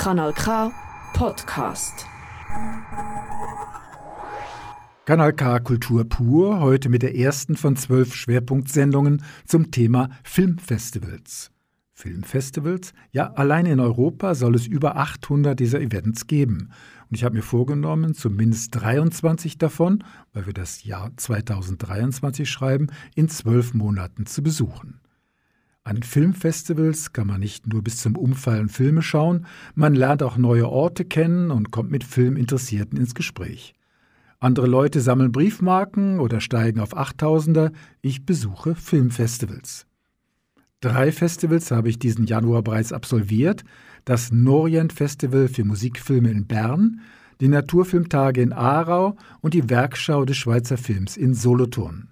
Kanal K Podcast. Kanal K Kultur pur, heute mit der ersten von zwölf Schwerpunktsendungen zum Thema Filmfestivals. Filmfestivals? Ja, allein in Europa soll es über 800 dieser Events geben. Und ich habe mir vorgenommen, zumindest 23 davon, weil wir das Jahr 2023 schreiben, in zwölf Monaten zu besuchen. An Filmfestivals kann man nicht nur bis zum Umfallen Filme schauen, man lernt auch neue Orte kennen und kommt mit Filminteressierten ins Gespräch. Andere Leute sammeln Briefmarken oder steigen auf Achttausender, ich besuche Filmfestivals. Drei Festivals habe ich diesen Januar bereits absolviert, das Norient Festival für Musikfilme in Bern, die Naturfilmtage in Aarau und die Werkschau des Schweizer Films in Solothurn.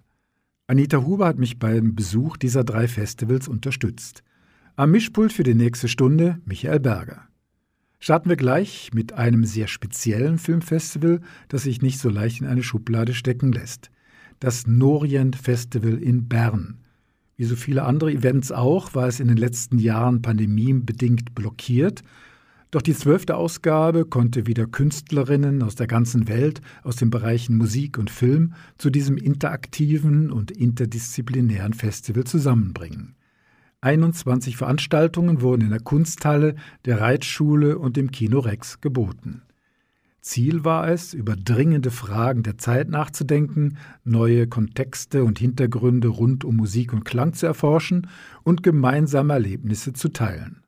Anita Huber hat mich beim Besuch dieser drei Festivals unterstützt. Am Mischpult für die nächste Stunde Michael Berger. Starten wir gleich mit einem sehr speziellen Filmfestival, das sich nicht so leicht in eine Schublade stecken lässt. Das Norient Festival in Bern. Wie so viele andere Events auch, war es in den letzten Jahren pandemiebedingt blockiert doch die zwölfte Ausgabe konnte wieder Künstlerinnen aus der ganzen Welt, aus den Bereichen Musik und Film, zu diesem interaktiven und interdisziplinären Festival zusammenbringen. 21 Veranstaltungen wurden in der Kunsthalle, der Reitschule und dem Kino Rex geboten. Ziel war es, über dringende Fragen der Zeit nachzudenken, neue Kontexte und Hintergründe rund um Musik und Klang zu erforschen und gemeinsame Erlebnisse zu teilen.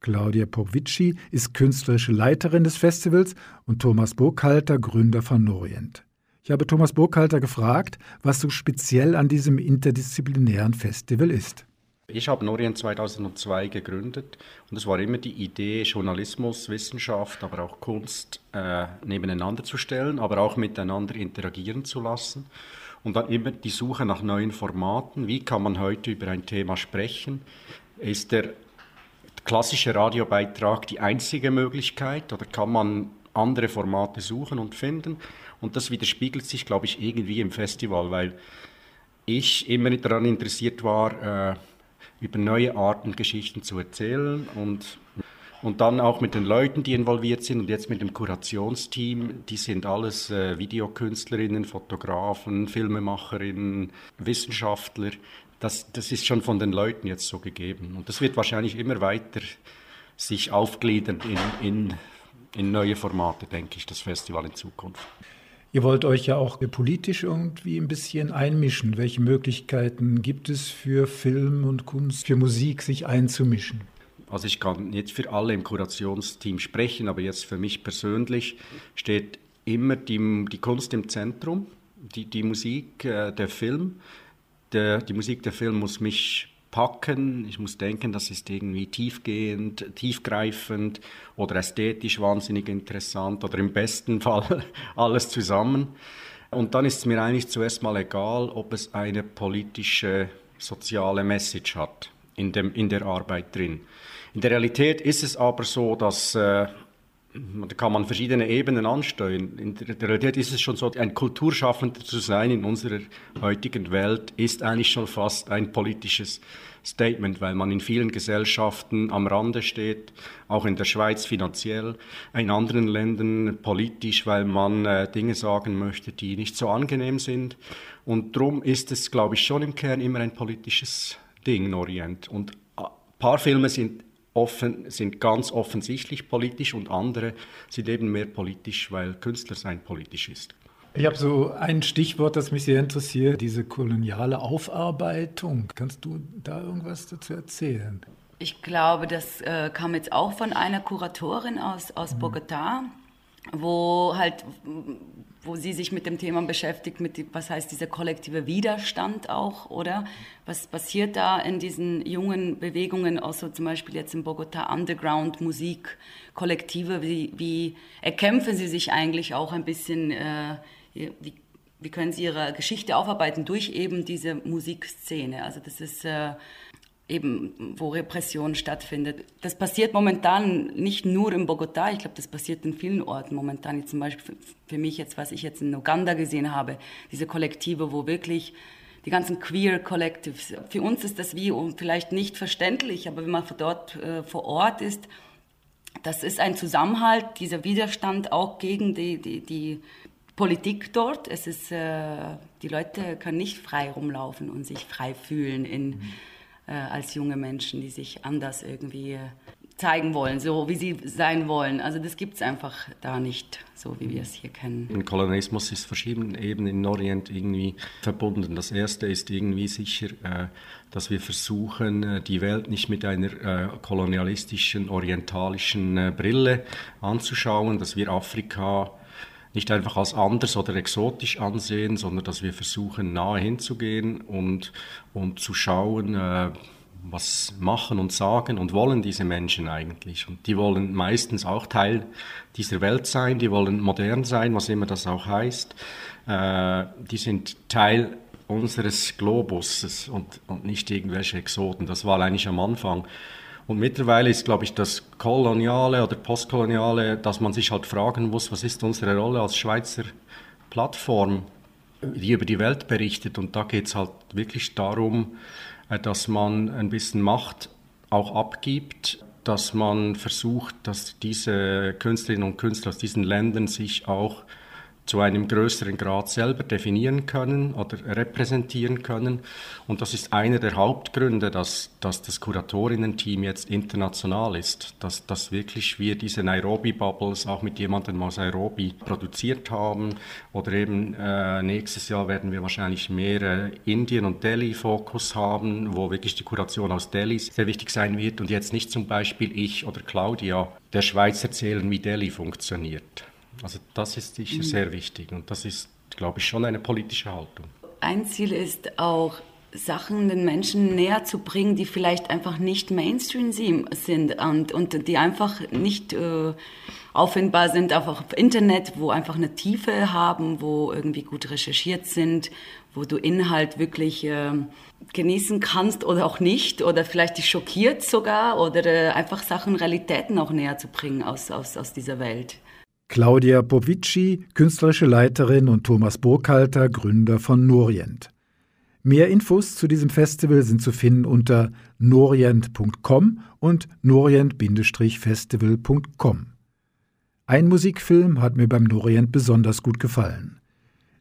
Claudia Popvici ist künstlerische Leiterin des Festivals und Thomas Burkhalter Gründer von Norient. Ich habe Thomas Burkhalter gefragt, was so speziell an diesem interdisziplinären Festival ist. Ich habe Norient 2002 gegründet und es war immer die Idee, Journalismus, Wissenschaft, aber auch Kunst äh, nebeneinander zu stellen, aber auch miteinander interagieren zu lassen. Und dann immer die Suche nach neuen Formaten. Wie kann man heute über ein Thema sprechen? Ist der klassische Radiobeitrag die einzige Möglichkeit oder kann man andere Formate suchen und finden? Und das widerspiegelt sich, glaube ich, irgendwie im Festival, weil ich immer daran interessiert war, äh, über neue Arten Geschichten zu erzählen und, und dann auch mit den Leuten, die involviert sind und jetzt mit dem Kurationsteam, die sind alles äh, Videokünstlerinnen, Fotografen, Filmemacherinnen, Wissenschaftler, das, das ist schon von den Leuten jetzt so gegeben. Und das wird wahrscheinlich immer weiter sich aufgliedern in, in, in neue Formate, denke ich, das Festival in Zukunft. Ihr wollt euch ja auch politisch irgendwie ein bisschen einmischen. Welche Möglichkeiten gibt es für Film und Kunst, für Musik, sich einzumischen? Also ich kann jetzt für alle im Kurationsteam sprechen, aber jetzt für mich persönlich steht immer die, die Kunst im Zentrum, die, die Musik, äh, der Film der, die Musik der Film muss mich packen. Ich muss denken, das ist irgendwie tiefgehend, tiefgreifend oder ästhetisch wahnsinnig interessant oder im besten Fall alles zusammen. Und dann ist es mir eigentlich zuerst mal egal, ob es eine politische, soziale Message hat in, dem, in der Arbeit drin. In der Realität ist es aber so, dass äh, da kann man verschiedene Ebenen ansteuern. In der Realität ist es schon so, ein Kulturschaffender zu sein in unserer heutigen Welt ist eigentlich schon fast ein politisches Statement, weil man in vielen Gesellschaften am Rande steht, auch in der Schweiz finanziell, in anderen Ländern politisch, weil man äh, Dinge sagen möchte, die nicht so angenehm sind. Und darum ist es, glaube ich, schon im Kern immer ein politisches Ding in Orient. Und ein paar Filme sind offen, sind ganz offensichtlich politisch und andere sind eben mehr politisch, weil Künstler sein politisch ist. Ich habe so ein Stichwort, das mich sehr interessiert, diese koloniale Aufarbeitung. Kannst du da irgendwas dazu erzählen? Ich glaube, das äh, kam jetzt auch von einer Kuratorin aus, aus mhm. Bogotá, wo halt wo sie sich mit dem Thema beschäftigt, mit was heißt dieser kollektive Widerstand auch, oder? Was passiert da in diesen jungen Bewegungen, auch so zum Beispiel jetzt in Bogota Underground Musik, Kollektive, wie, wie erkämpfen sie sich eigentlich auch ein bisschen, äh, wie, wie können sie ihre Geschichte aufarbeiten durch eben diese Musikszene? Also das ist äh, eben, wo Repression stattfindet. Das passiert momentan nicht nur in Bogotá, ich glaube, das passiert in vielen Orten momentan. Zum Beispiel für mich jetzt, was ich jetzt in Uganda gesehen habe, diese Kollektive, wo wirklich die ganzen Queer Collectives, für uns ist das wie und vielleicht nicht verständlich, aber wenn man dort äh, vor Ort ist, das ist ein Zusammenhalt, dieser Widerstand auch gegen die, die, die Politik dort. Es ist, äh, die Leute können nicht frei rumlaufen und sich frei fühlen in, mhm. Äh, als junge Menschen, die sich anders irgendwie äh, zeigen wollen, so wie sie sein wollen. Also das gibt es einfach da nicht, so wie wir es hier kennen. Ein Kolonialismus ist verschiedenen Ebenen im Orient irgendwie verbunden. Das erste ist irgendwie sicher, äh, dass wir versuchen, äh, die Welt nicht mit einer kolonialistischen, orientalischen Brille anzuschauen, dass wir Afrika nicht einfach als anders oder exotisch ansehen, sondern dass wir versuchen, nahe hinzugehen und, und zu schauen, was machen und sagen und wollen diese Menschen eigentlich? Und die wollen meistens auch Teil dieser Welt sein, die wollen modern sein, was immer das auch heißt. Äh, die sind Teil unseres Globus und, und nicht irgendwelche Exoten. Das war eigentlich am Anfang. Und mittlerweile ist, glaube ich, das Koloniale oder Postkoloniale, dass man sich halt fragen muss, was ist unsere Rolle als Schweizer Plattform, die über die Welt berichtet. Und da geht es halt wirklich darum, äh, dass man ein bisschen Macht auch abgibt, dass man versucht, dass diese Künstlerinnen und Künstler aus diesen Ländern sich auch zu einem größeren Grad selber definieren können oder repräsentieren können. Und das ist einer der Hauptgründe, dass, dass das Kuratorinnen-Team jetzt international ist, dass, dass wirklich wir diese Nairobi-Bubbles auch mit jemandem aus Nairobi produziert haben. Oder eben äh, nächstes Jahr werden wir wahrscheinlich mehr äh, Indien- und Delhi-Fokus haben, wo wirklich die Kuration aus Delhi sehr wichtig sein wird und jetzt nicht zum Beispiel ich oder Claudia der Schweiz erzählen, wie Delhi funktioniert. Also das ist sicher sehr wichtig und das ist, glaube ich, schon eine politische Haltung. Ein Ziel ist auch, Sachen den Menschen näher zu bringen, die vielleicht einfach nicht Mainstream sind und, und die einfach nicht äh, auffindbar sind auf, auf Internet, wo einfach eine Tiefe haben, wo irgendwie gut recherchiert sind, wo du Inhalt wirklich äh, genießen kannst oder auch nicht oder vielleicht dich schockiert sogar oder äh, einfach Sachen, Realitäten auch näher zu bringen aus, aus, aus dieser Welt. Claudia Povici, künstlerische Leiterin und Thomas Burkhalter, Gründer von Norient. Mehr Infos zu diesem Festival sind zu finden unter norient.com und norient-festival.com. Ein Musikfilm hat mir beim Norient besonders gut gefallen.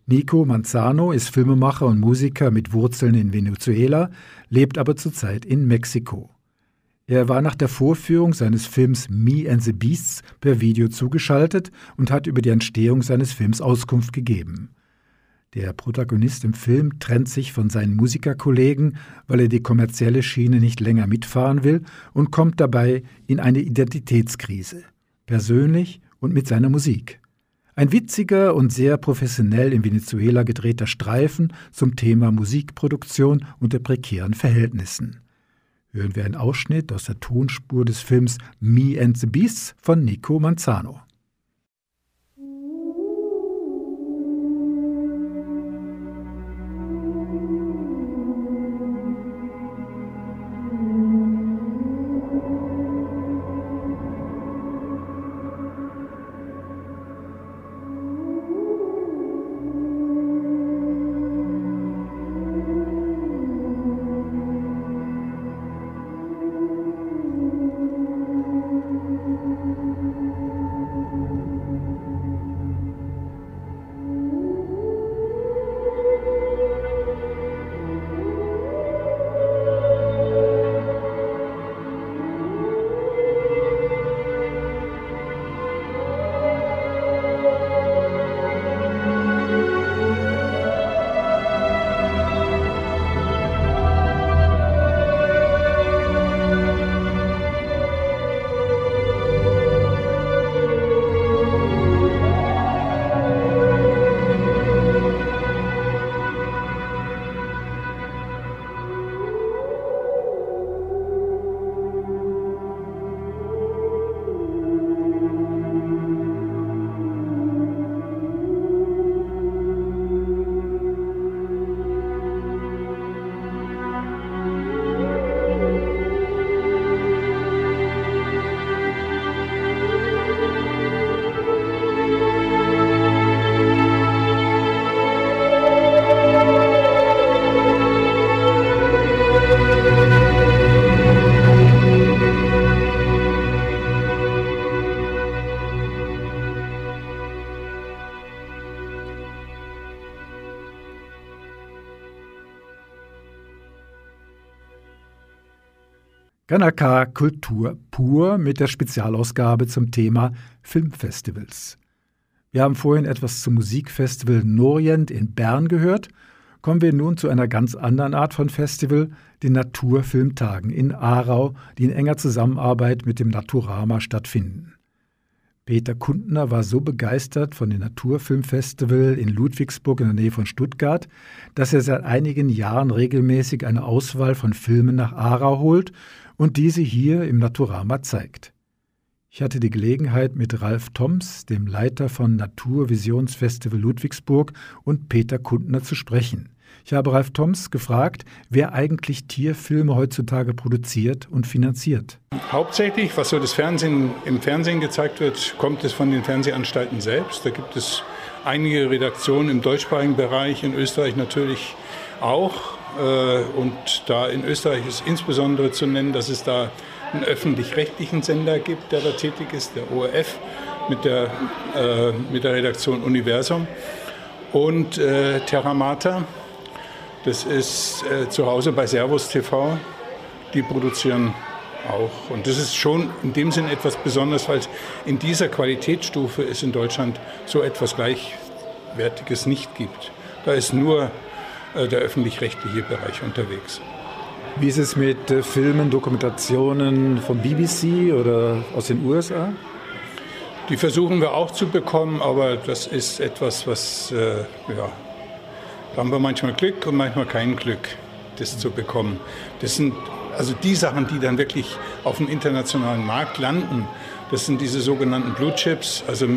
Nico Manzano ist Filmemacher und Musiker mit Wurzeln in Venezuela, lebt aber zurzeit in Mexiko. Er war nach der Vorführung seines Films Me and the Beasts per Video zugeschaltet und hat über die Entstehung seines Films Auskunft gegeben. Der Protagonist im Film trennt sich von seinen Musikerkollegen, weil er die kommerzielle Schiene nicht länger mitfahren will und kommt dabei in eine Identitätskrise, persönlich und mit seiner Musik. Ein witziger und sehr professionell in Venezuela gedrehter Streifen zum Thema Musikproduktion unter prekären Verhältnissen hören wir einen Ausschnitt aus der Tonspur des Films Me and the Beasts von Nico Manzano. Kanal K Kultur pur mit der Spezialausgabe zum Thema Filmfestivals. Wir haben vorhin etwas zum Musikfestival Norient in Bern gehört. Kommen wir nun zu einer ganz anderen Art von Festival, den Naturfilmtagen in Aarau, die in enger Zusammenarbeit mit dem Naturama stattfinden. Peter Kundner war so begeistert von dem Naturfilmfestival in Ludwigsburg in der Nähe von Stuttgart, dass er seit einigen Jahren regelmäßig eine Auswahl von Filmen nach Aarau holt und diese hier im Naturama zeigt. Ich hatte die Gelegenheit, mit Ralf Toms, dem Leiter von Naturvisionsfestival Ludwigsburg, und Peter Kundner zu sprechen. Ich habe Ralf Toms gefragt, wer eigentlich Tierfilme heutzutage produziert und finanziert. Hauptsächlich, was so das Fernsehen, im Fernsehen gezeigt wird, kommt es von den Fernsehanstalten selbst. Da gibt es einige Redaktionen im deutschsprachigen Bereich, in Österreich natürlich auch. Äh, und da in Österreich ist insbesondere zu nennen, dass es da einen öffentlich-rechtlichen Sender gibt, der da tätig ist, der ORF mit der, äh, mit der Redaktion Universum und äh, Terramata. Das ist äh, zu Hause bei Servus TV. Die produzieren auch. Und das ist schon in dem Sinn etwas Besonderes, weil in dieser Qualitätsstufe es in Deutschland so etwas Gleichwertiges nicht gibt. Da ist nur der öffentlich-rechtliche Bereich unterwegs. Wie ist es mit äh, Filmen, Dokumentationen von BBC oder aus den USA? Die versuchen wir auch zu bekommen, aber das ist etwas, was, äh, ja, da haben wir manchmal Glück und manchmal kein Glück, das zu bekommen. Das sind also die Sachen, die dann wirklich auf dem internationalen Markt landen, das sind diese sogenannten Blue Chips, also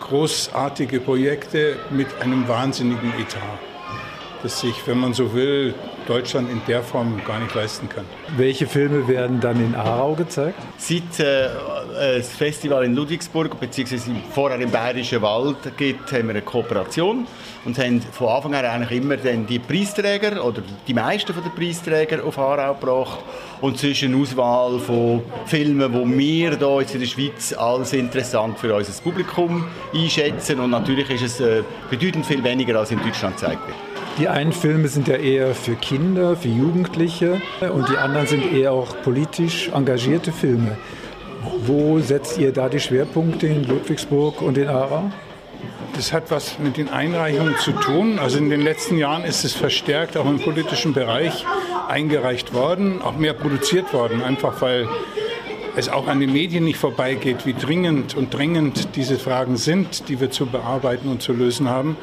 großartige Projekte mit einem wahnsinnigen Etat das sich, wenn man so will, Deutschland in der Form gar nicht leisten kann. Welche Filme werden dann in Aarau gezeigt? Seit äh, das Festival in Ludwigsburg bzw. vorher im Bayerischen Wald gibt, haben wir eine Kooperation und haben von Anfang an eigentlich immer dann die Preisträger oder die meisten von den Preisträger auf Aarau gebracht und zwischen Auswahl von Filmen, die wir hier in der Schweiz als interessant für unser Publikum einschätzen und natürlich ist es äh, bedeutend viel weniger als in Deutschland gezeigt wird. Die einen Filme sind ja eher für Kinder, für Jugendliche und die anderen sind eher auch politisch engagierte Filme. Wo setzt ihr da die Schwerpunkte in Ludwigsburg und in Aarau? Das hat was mit den Einreichungen zu tun. Also in den letzten Jahren ist es verstärkt auch im politischen Bereich eingereicht worden, auch mehr produziert worden, einfach weil es auch an den Medien nicht vorbeigeht, wie dringend und drängend diese Fragen sind, die wir zu bearbeiten und zu lösen haben.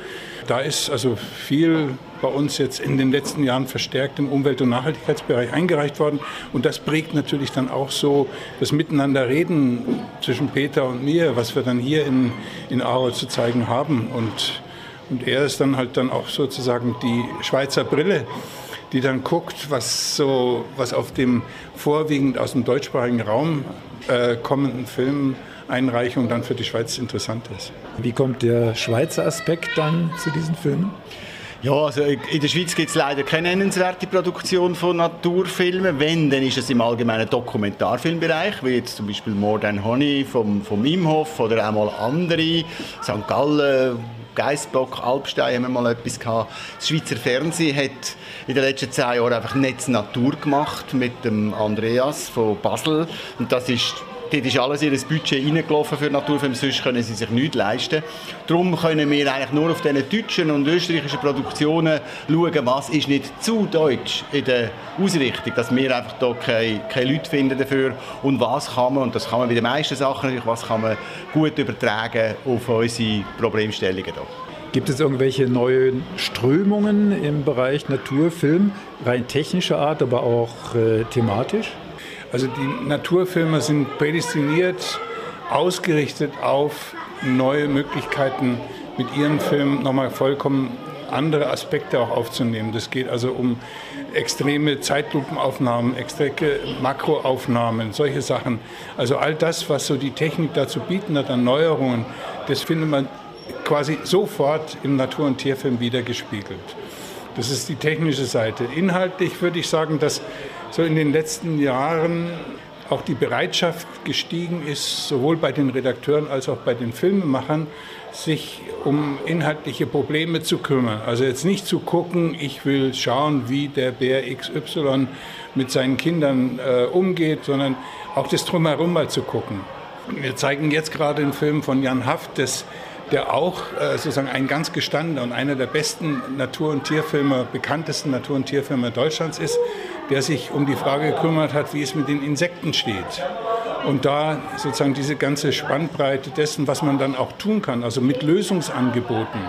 Da ist also viel bei uns jetzt in den letzten Jahren verstärkt im Umwelt- und Nachhaltigkeitsbereich eingereicht worden. Und das prägt natürlich dann auch so das Miteinanderreden zwischen Peter und mir, was wir dann hier in, in Aarau zu zeigen haben. Und, und er ist dann halt dann auch sozusagen die Schweizer Brille, die dann guckt, was so, was auf dem vorwiegend aus dem deutschsprachigen Raum äh, kommenden Film Einreichung dann für die Schweiz interessant ist. Wie kommt der Schweizer Aspekt dann zu diesen Filmen? Ja, also in der Schweiz gibt es leider keine nennenswerte Produktion von Naturfilmen. Wenn, dann ist es im allgemeinen Dokumentarfilmbereich, wie jetzt zum Beispiel More Than Honey vom, vom Imhof oder auch mal andere, St. Gallen, Geissbock, Alpstein haben wir mal etwas gehabt. Das Schweizer Fernsehen hat in den letzten zehn Jahren einfach Netz Natur gemacht mit dem Andreas von Basel. Und das ist Dort ist alles ihr Budget reingelaufen für Naturfilme, sonst können sie sich nichts leisten. Darum können wir eigentlich nur auf diesen deutschen und österreichischen Produktionen schauen, was ist nicht zu deutsch in der Ausrichtung, dass wir einfach da keine, keine Leute finden dafür und was kann man, und das kann man bei den meisten Sachen natürlich, was kann man gut übertragen auf unsere Problemstellungen hier. Gibt es irgendwelche neuen Strömungen im Bereich Naturfilm, rein technischer Art, aber auch äh, thematisch? Also die Naturfilme sind prädestiniert, ausgerichtet auf neue Möglichkeiten mit ihren Filmen nochmal vollkommen andere Aspekte auch aufzunehmen. Das geht also um extreme Zeitlupenaufnahmen, extreme Makroaufnahmen, solche Sachen. Also all das, was so die Technik dazu bieten hat an Neuerungen, das findet man quasi sofort im Natur- und Tierfilm wieder gespiegelt. Das ist die technische Seite. Inhaltlich würde ich sagen, dass so in den letzten Jahren auch die Bereitschaft gestiegen ist, sowohl bei den Redakteuren als auch bei den Filmemachern, sich um inhaltliche Probleme zu kümmern. Also jetzt nicht zu gucken, ich will schauen, wie der Bär XY mit seinen Kindern äh, umgeht, sondern auch das drumherum mal zu gucken. Wir zeigen jetzt gerade einen Film von Jan Haft, das der auch äh, sozusagen ein ganz gestandener und einer der besten Natur- und Tierfilme, bekanntesten Natur- und Tierfilme Deutschlands ist, der sich um die Frage gekümmert hat, wie es mit den Insekten steht. Und da sozusagen diese ganze Spannbreite dessen, was man dann auch tun kann, also mit Lösungsangeboten,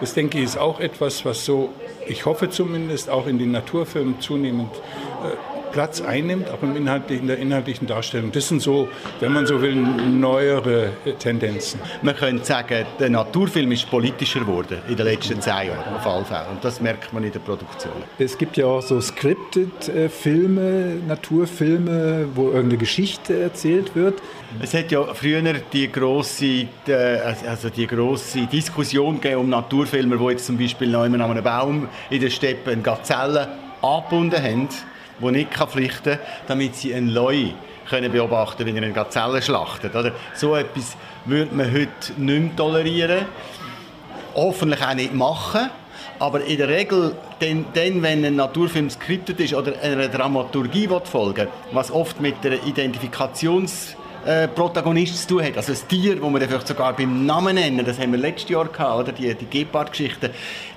das denke ich ist auch etwas, was so, ich hoffe zumindest, auch in den Naturfilmen zunehmend äh, Platz einnimmt, auch im inhaltlichen, in der inhaltlichen Darstellung. Das sind so, wenn man so will, neuere Tendenzen. Man könnte sagen, der Naturfilm ist politischer geworden in den letzten zehn Jahren, auf alle Fälle. Und das merkt man in der Produktion. Es gibt ja auch so Scripted-Filme, Naturfilme, wo irgendeine Geschichte erzählt wird. Es hat ja früher die große, also die große Diskussion um Naturfilme, wo jetzt zum Beispiel noch an einem Baum in der Steppe eine Gazelle angebunden haben die nicht pflichten kann, damit sie einen Leu können beobachten wenn er eine Gazelle schlachtet. Oder? So etwas würde man heute nicht mehr tolerieren. Hoffentlich auch nicht machen. Aber in der Regel, dann, dann, wenn ein Naturfilm skriptet ist oder einer Dramaturgie folgen was oft mit der Identifikations- äh, Protagonist zu tun hat. Also ein Tier, das wir vielleicht sogar beim Namen nennen, das haben wir letztes Jahr gehabt, oder? Die, die Gepard-Geschichte,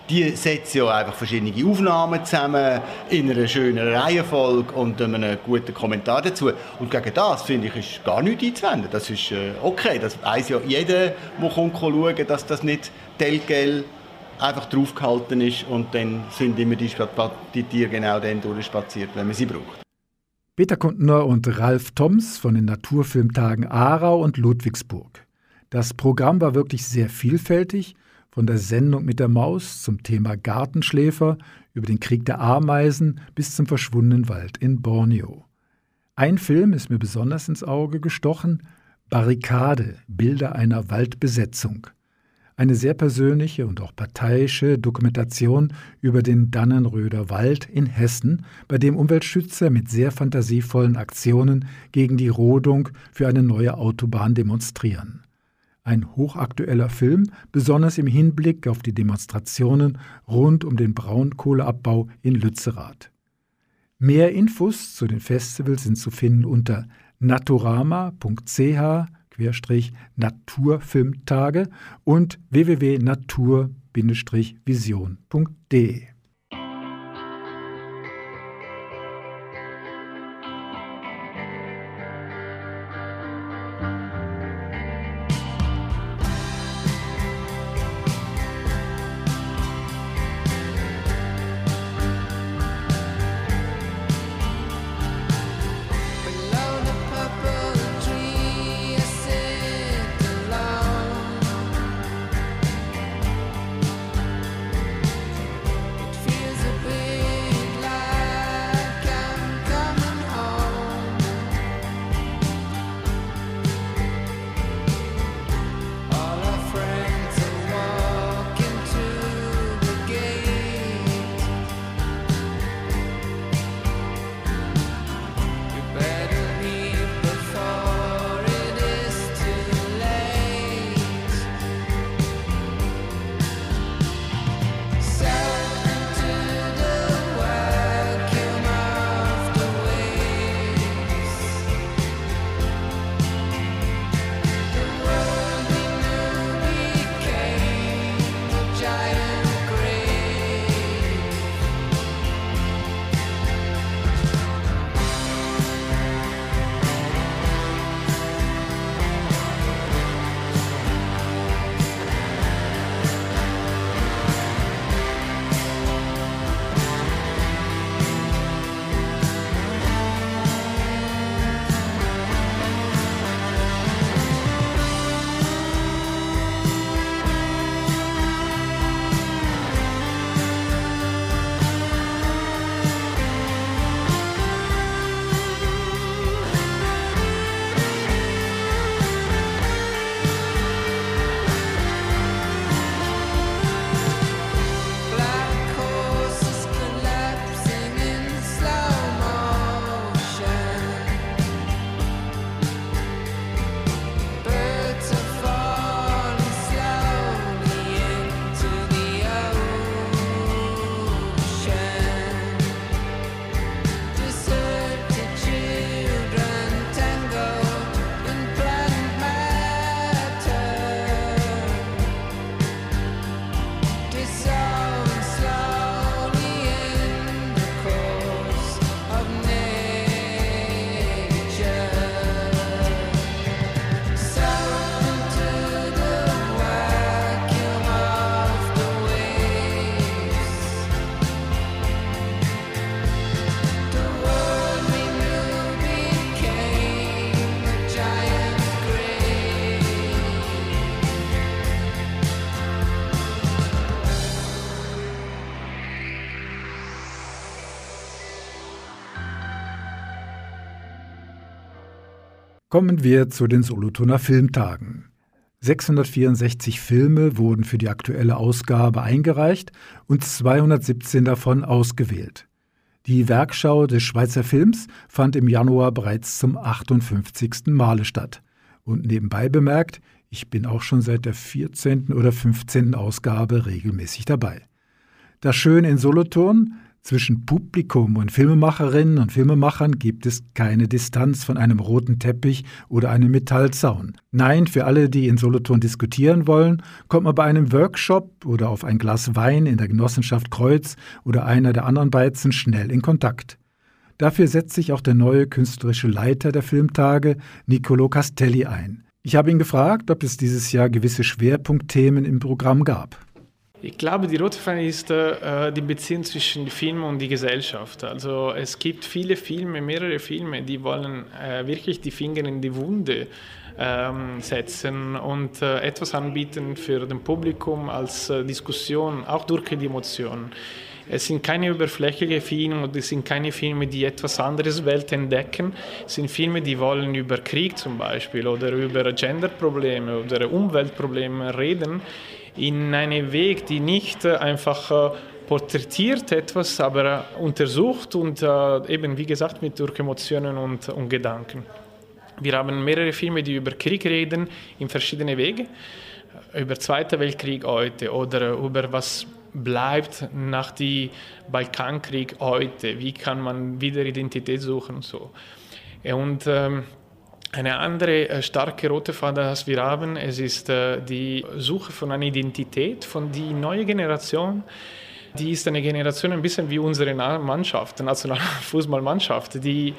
die setzen ja einfach verschiedene Aufnahmen zusammen in einer schönen Reihenfolge und einen guten Kommentar dazu. Und gegen das, finde ich, ist gar nichts einzuwenden. Das ist äh, okay. Das weiß ja jeder, der kommt schauen, dass das nicht Telgel einfach draufgehalten ist und dann sind immer die, die Tiere genau dann durchspaziert, wenn man sie braucht. Peter Kundner und Ralf Toms von den Naturfilmtagen Aarau und Ludwigsburg. Das Programm war wirklich sehr vielfältig, von der Sendung mit der Maus zum Thema Gartenschläfer über den Krieg der Ameisen bis zum verschwundenen Wald in Borneo. Ein Film ist mir besonders ins Auge gestochen, Barrikade, Bilder einer Waldbesetzung eine sehr persönliche und auch parteiische Dokumentation über den Dannenröder Wald in Hessen, bei dem Umweltschützer mit sehr fantasievollen Aktionen gegen die Rodung für eine neue Autobahn demonstrieren. Ein hochaktueller Film, besonders im Hinblick auf die Demonstrationen rund um den Braunkohleabbau in Lützerath. Mehr Infos zu den Festivals sind zu finden unter naturama.ch Naturfilmtage und www.natur-vision.de. Kommen wir zu den Solothurner Filmtagen. 664 Filme wurden für die aktuelle Ausgabe eingereicht und 217 davon ausgewählt. Die Werkschau des Schweizer Films fand im Januar bereits zum 58. Male statt. Und nebenbei bemerkt, ich bin auch schon seit der 14. oder 15. Ausgabe regelmäßig dabei. Das Schöne in Solothurn, zwischen Publikum und Filmemacherinnen und Filmemachern gibt es keine Distanz von einem roten Teppich oder einem Metallzaun. Nein, für alle, die in Solothurn diskutieren wollen, kommt man bei einem Workshop oder auf ein Glas Wein in der Genossenschaft Kreuz oder einer der anderen Beizen schnell in Kontakt. Dafür setzt sich auch der neue künstlerische Leiter der Filmtage, Nicolo Castelli, ein. Ich habe ihn gefragt, ob es dieses Jahr gewisse Schwerpunktthemen im Programm gab. Ich glaube, die rote Fahne ist äh, die Beziehung zwischen Film und die Gesellschaft. Also es gibt viele Filme, mehrere Filme, die wollen äh, wirklich die Finger in die Wunde ähm, setzen und äh, etwas anbieten für das Publikum als äh, Diskussion, auch durch die Emotionen. Es sind keine überflächlichen Filme und es sind keine Filme, die etwas anderes Welt entdecken. Es sind Filme, die wollen über Krieg zum Beispiel oder über Genderprobleme oder Umweltprobleme reden in einen Weg, die nicht einfach äh, porträtiert etwas, aber äh, untersucht und äh, eben, wie gesagt, mit durch Emotionen und, und Gedanken. Wir haben mehrere Filme, die über Krieg reden, in verschiedene Wege. Über Zweiten Weltkrieg heute oder über was bleibt nach dem Balkankrieg heute. Wie kann man wieder Identität suchen und so. Und ähm, eine andere äh, starke rote Faden, die wir haben, es ist äh, die Suche von einer Identität von die neue Generation. Die ist eine Generation ein bisschen wie unsere Mannschaft, Nationalfußballmannschaft, die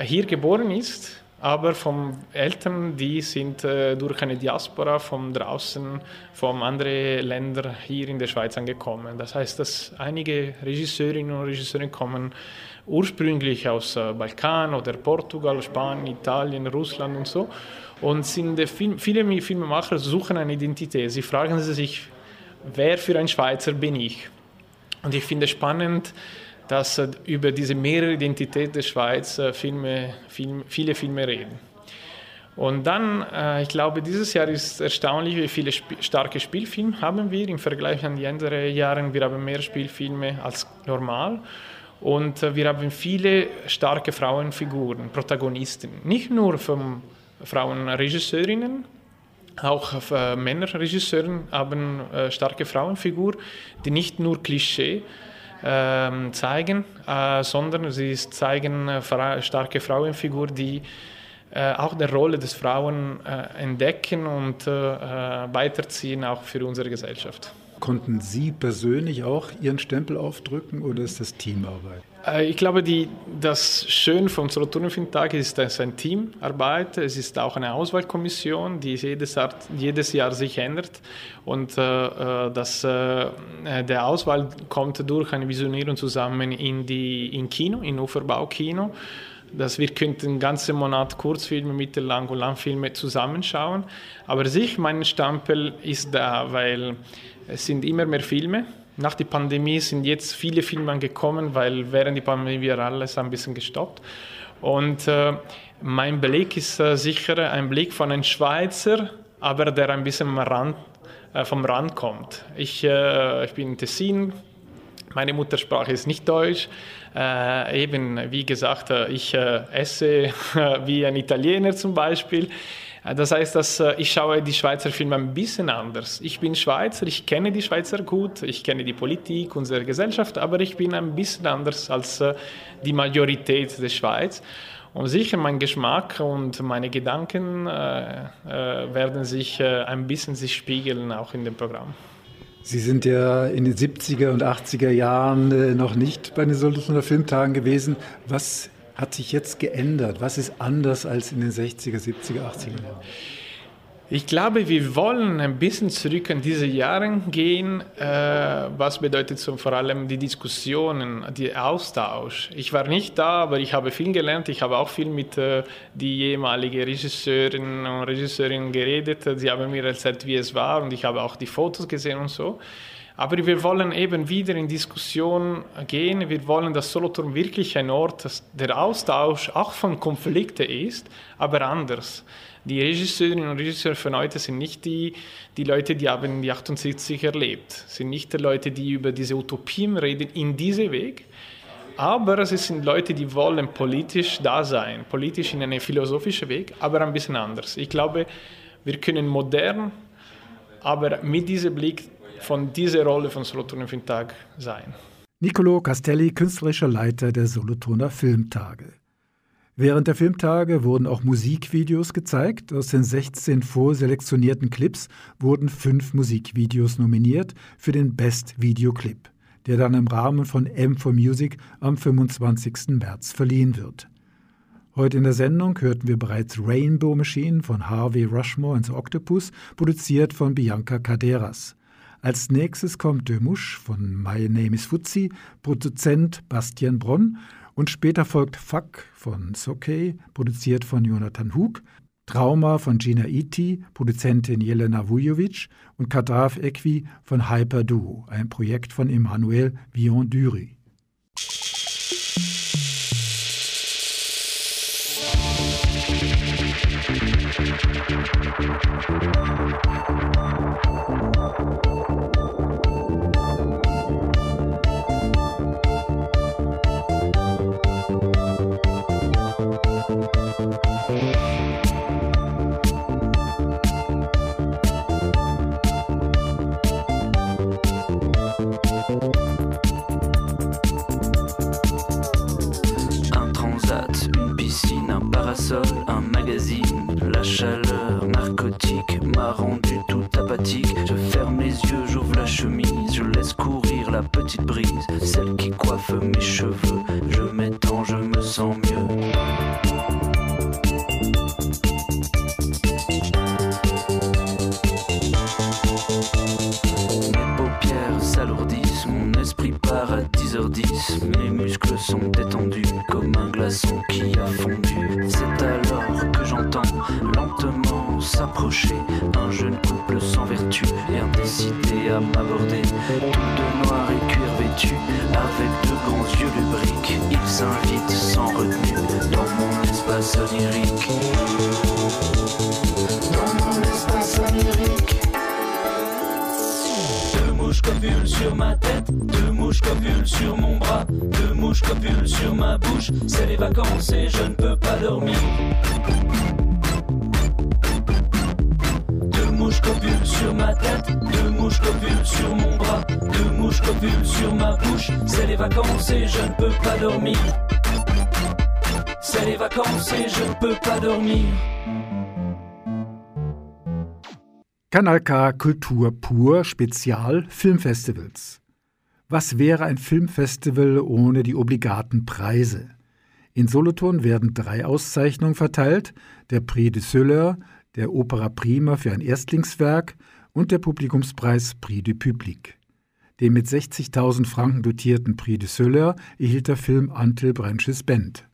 hier geboren ist, aber von Eltern, die sind äh, durch eine Diaspora von draußen, von anderen Ländern hier in der Schweiz angekommen. Das heißt, dass einige Regisseurinnen und Regisseure kommen ursprünglich aus äh, Balkan oder Portugal, Spanien, Italien, Russland und so. Und Film, viele Filmemacher suchen eine Identität. Sie fragen sich, wer für ein Schweizer bin ich? Und ich finde es spannend, dass äh, über diese mehrere Identität der Schweiz äh, Filme, Film, viele Filme reden. Und dann, ich glaube, dieses Jahr ist erstaunlich, wie viele starke Spielfilme haben wir im Vergleich an die anderen Jahre. Wir haben mehr Spielfilme als normal. Und äh, wir haben viele starke Frauenfiguren, Protagonisten. Nicht nur von Frauenregisseurinnen, auch äh, Männerregisseuren haben äh, starke Frauenfigur, die nicht nur Klischee äh, zeigen, äh, sondern sie zeigen starke Frauenfigur, die auch die Rolle des Frauen entdecken und weiterziehen, auch für unsere Gesellschaft. Konnten Sie persönlich auch Ihren Stempel aufdrücken oder ist das Teamarbeit? Äh, ich glaube, die, das Schöne vom Solothurn-Filmtag ist, dass es eine Teamarbeit Es ist auch eine Auswahlkommission, die jedes Jahr, jedes Jahr sich ändert. Und äh, äh das, äh, der Auswahl kommt durch eine Visionierung zusammen in, die, in Kino, in Uferbaukino dass wir könnten den ganzen Monat Kurzfilme, Mittellang- und Langfilme zusammenschauen. Aber sich, mein Stempel ist da, weil es sind immer mehr Filme. Nach der Pandemie sind jetzt viele Filme angekommen, weil während der Pandemie wir alles ein bisschen gestoppt. Und äh, mein Blick ist äh, sicher ein Blick von einem Schweizer, aber der ein bisschen Rand, äh, vom Rand kommt. Ich, äh, ich bin in Tessin, meine Muttersprache ist nicht Deutsch. Äh, eben, wie gesagt, äh, ich esse wie ein Italiener zum Beispiel. Äh, das heißt, dass äh, ich schaue die Schweizer Filme ein bisschen anders. Ich bin Schweizer, ich kenne die Schweizer gut, ich kenne die Politik, unsere Gesellschaft, aber ich bin ein bisschen anders als äh, die Majorität der Schweiz. Und sicher mein Geschmack und meine Gedanken äh, äh, werden sich äh, ein bisschen sich spiegeln, auch in dem Programm. Sie sind ja in den 70er und 80er Jahren noch nicht bei den Solothurner Filmtagen gewesen. Was hat sich jetzt geändert? Was ist anders als in den 60er, 70er, 80er Jahren? Ich glaube, wir wollen ein bisschen zurück an diese Jahre gehen. Äh, was bedeutet so vor allem die Diskussionen, der Austausch? Ich war nicht da, aber ich habe viel gelernt. Ich habe auch viel mit äh, die ehemaligen Regisseurinnen und Regisseurinnen geredet. Sie haben mir erzählt, wie es war und ich habe auch die Fotos gesehen und so. Aber wir wollen eben wieder in Diskussion gehen. Wir wollen, dass Solothurn wirklich ein Ort, der Austausch auch von Konflikten ist, aber anders. Die Regisseurinnen und Regisseure von heute sind nicht die, die Leute, die haben die 78 erlebt, sind nicht die Leute, die über diese Utopien reden, in diesem Weg, aber es sind Leute, die wollen politisch da sein, politisch in einem philosophischen Weg, aber ein bisschen anders. Ich glaube, wir können modern, aber mit diesem Blick von dieser Rolle von Solothurner Filmtag sein. Nicolo Castelli, künstlerischer Leiter der Solothurner Filmtage. Während der Filmtage wurden auch Musikvideos gezeigt. Aus den 16 vorselektionierten Clips wurden fünf Musikvideos nominiert für den Best Video Clip, der dann im Rahmen von M4 Music am 25. März verliehen wird. Heute in der Sendung hörten wir bereits Rainbow Machine von Harvey Rushmore ins Octopus, produziert von Bianca Caderas. Als nächstes kommt De Musch von My Name is Fuzzi, Produzent Bastian Bronn und später folgt Fuck von Sokey, produziert von Jonathan Hug, Trauma von Gina Iti, Produzentin Jelena Vujovic und Kadav Equi von Hyper Duo, ein Projekt von Emmanuel Vion-Dury. La chaleur narcotique m'a rendu tout apathique. Je ferme les yeux, j'ouvre la chemise, je laisse courir la petite brise, celle qui coiffe mes cheveux. Je m'étends, je me sens mieux. mes muscles sont détendus comme un glaçon qui a fondu. C'est alors que j'entends lentement s'approcher un jeune couple sans vertu, bien décidé à m'aborder. Tout de noir et cuir vêtu, avec de grands yeux lubriques, ils s'invitent sans retenue dans mon espace onirique. Dans mon espace onirique mouches copulent sur ma tête, deux mouches copulent sur mon bras, deux mouches copulent sur ma bouche. C'est les vacances et je ne peux pas dormir. Deux mouches copulent sur ma tête, deux mouches copulent sur mon bras, deux mouches copulent sur ma bouche. C'est les vacances et je ne peux pas dormir. C'est les vacances et je ne peux pas dormir. Kanal K Kultur pur Spezial Filmfestivals. Was wäre ein Filmfestival ohne die obligaten Preise? In Solothurn werden drei Auszeichnungen verteilt: der Prix de Söller, der Opera Prima für ein Erstlingswerk und der Publikumspreis Prix du Public. Den mit 60.000 Franken dotierten Prix de Söller erhielt der Film Until Branches Bend.